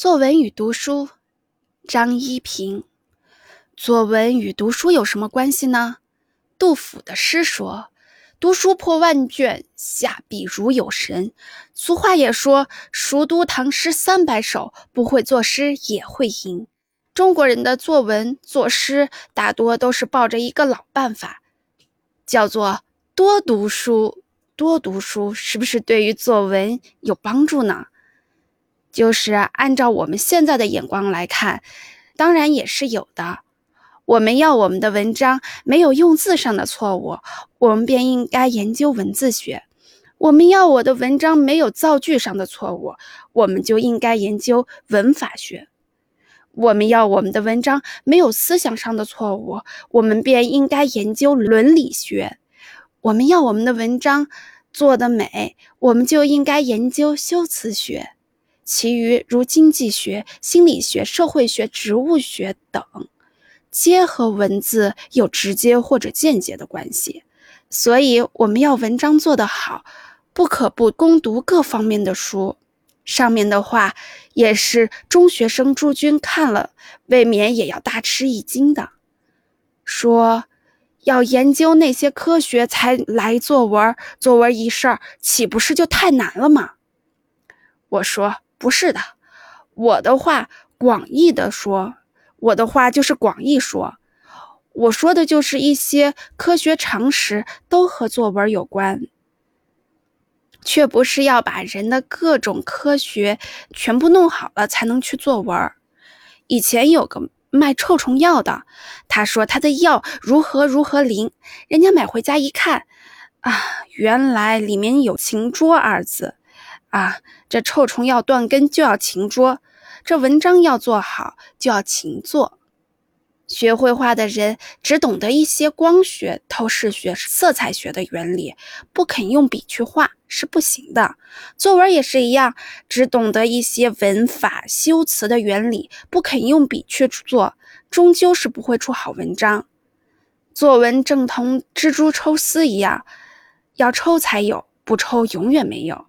作文与读书，张一平。作文与读书有什么关系呢？杜甫的诗说：“读书破万卷，下笔如有神。”俗话也说：“熟读唐诗三百首，不会作诗也会吟。”中国人的作文作诗大多都是抱着一个老办法，叫做多读书。多读书是不是对于作文有帮助呢？就是按照我们现在的眼光来看，当然也是有的。我们要我们的文章没有用字上的错误，我们便应该研究文字学；我们要我的文章没有造句上的错误，我们就应该研究文法学；我们要我们的文章没有思想上的错误，我们便应该研究伦理学；我们要我们的文章做得美，我们就应该研究修辞学。其余如经济学、心理学、社会学、植物学等，皆和文字有直接或者间接的关系。所以，我们要文章做得好，不可不攻读各方面的书。上面的话也是中学生诸君看了，未免也要大吃一惊的。说要研究那些科学才来作文，作文一事儿岂不是就太难了吗？我说。不是的，我的话广义的说，我的话就是广义说，我说的就是一些科学常识都和作文有关，却不是要把人的各种科学全部弄好了才能去作文。以前有个卖臭虫药的，他说他的药如何如何灵，人家买回家一看，啊，原来里面有“情捉”二字。啊，这臭虫要断根就要勤捉，这文章要做好就要勤做。学绘画的人只懂得一些光学、透视学、色彩学的原理，不肯用笔去画是不行的。作文也是一样，只懂得一些文法、修辞的原理，不肯用笔去做，终究是不会出好文章。作文正同蜘蛛抽丝一样，要抽才有，不抽永远没有。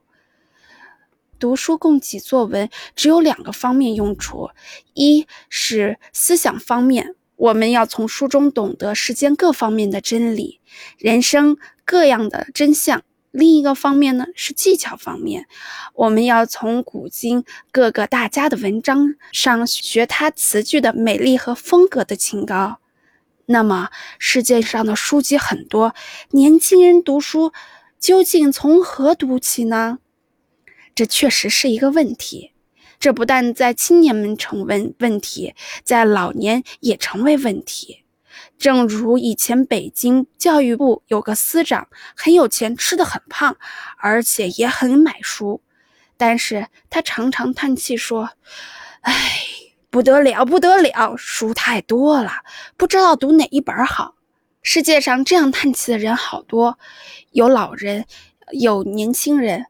读书供给作文只有两个方面用处，一是思想方面，我们要从书中懂得世间各方面的真理、人生各样的真相；另一个方面呢是技巧方面，我们要从古今各个大家的文章上学他词句的美丽和风格的清高。那么世界上的书籍很多，年轻人读书究竟从何读起呢？这确实是一个问题，这不但在青年们成问问题，在老年也成为问题。正如以前北京教育部有个司长很有钱，吃的很胖，而且也很买书，但是他常常叹气说：“哎，不得了，不得了，书太多了，不知道读哪一本好。”世界上这样叹气的人好多，有老人，有年轻人。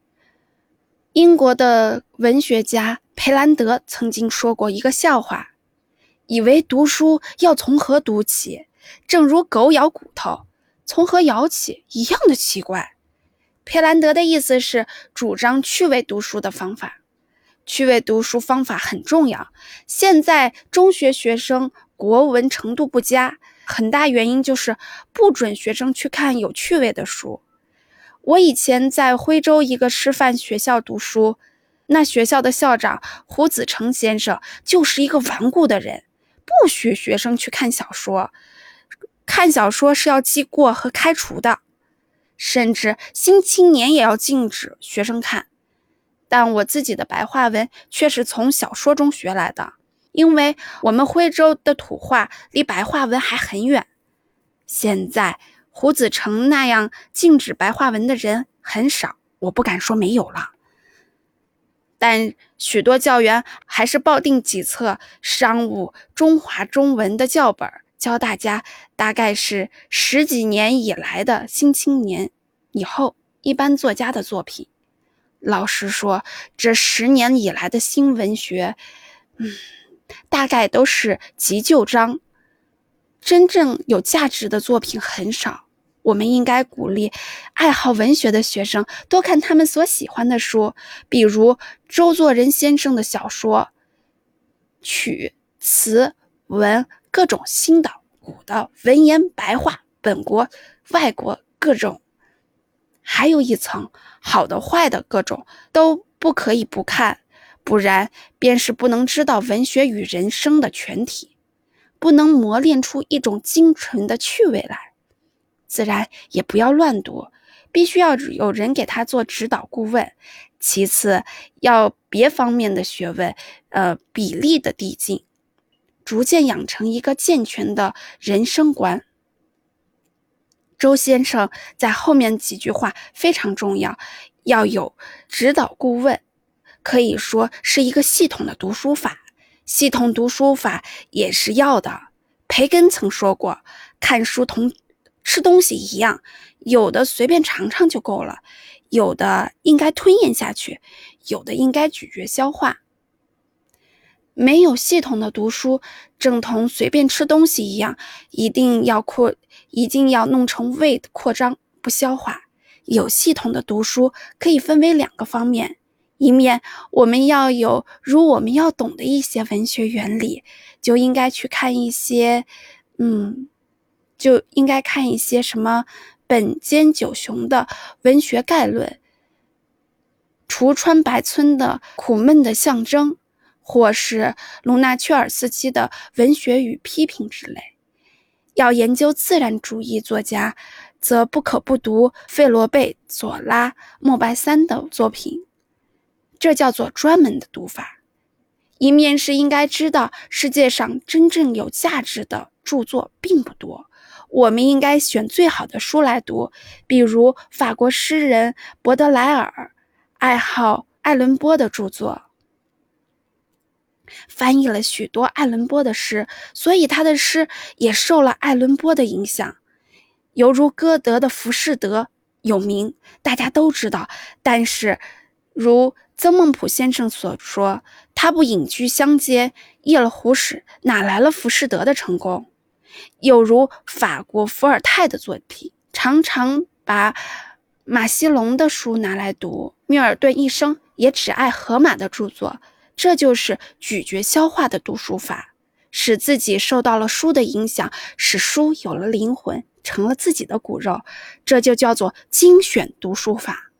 英国的文学家培兰德曾经说过一个笑话，以为读书要从何读起，正如狗咬骨头，从何咬起一样的奇怪。培兰德的意思是主张趣味读书的方法，趣味读书方法很重要。现在中学学生国文程度不佳，很大原因就是不准学生去看有趣味的书。我以前在徽州一个师范学校读书，那学校的校长胡子成先生就是一个顽固的人，不许学生去看小说，看小说是要记过和开除的，甚至《新青年》也要禁止学生看。但我自己的白话文却是从小说中学来的，因为我们徽州的土话离白话文还很远。现在。胡子成那样禁止白话文的人很少，我不敢说没有了，但许多教员还是抱定几册商务中华中文的教本，教大家大概是十几年以来的新青年以后一般作家的作品。老实说，这十年以来的新文学，嗯，大概都是急救章。真正有价值的作品很少，我们应该鼓励爱好文学的学生多看他们所喜欢的书，比如周作人先生的小说，曲、词、文各种新的、古的文言白话，本国、外国各种，还有一层好的、坏的各种都不可以不看，不然便是不能知道文学与人生的全体，不能磨练出一种精纯的趣味来。自然也不要乱读，必须要有人给他做指导顾问。其次，要别方面的学问，呃，比例的递进，逐渐养成一个健全的人生观。周先生在后面几句话非常重要，要有指导顾问，可以说是一个系统的读书法。系统读书法也是要的。培根曾说过，看书同。吃东西一样，有的随便尝尝就够了，有的应该吞咽下去，有的应该咀嚼消化。没有系统的读书，正同随便吃东西一样，一定要扩，一定要弄成胃扩张不消化。有系统的读书可以分为两个方面：一面我们要有，如我们要懂的一些文学原理，就应该去看一些，嗯。就应该看一些什么本间九雄的文学概论，橱川白村的苦闷的象征，或是卢纳丘尔斯基的文学与批评之类。要研究自然主义作家，则不可不读费罗贝、左拉、莫白三的作品，这叫做专门的读法。一面是应该知道世界上真正有价值的著作并不多。我们应该选最好的书来读，比如法国诗人博德莱尔，爱好爱伦坡的著作，翻译了许多爱伦坡的诗，所以他的诗也受了爱伦坡的影响。犹如歌德的《浮士德》有名，大家都知道，但是如曾孟朴先生所说，他不隐居乡间，夜了胡使，哪来了《浮士德》的成功？有如法国伏尔泰的作品，常常把马西龙的书拿来读。米尔顿一生也只爱荷马的著作，这就是咀嚼消化的读书法，使自己受到了书的影响，使书有了灵魂，成了自己的骨肉，这就叫做精选读书法。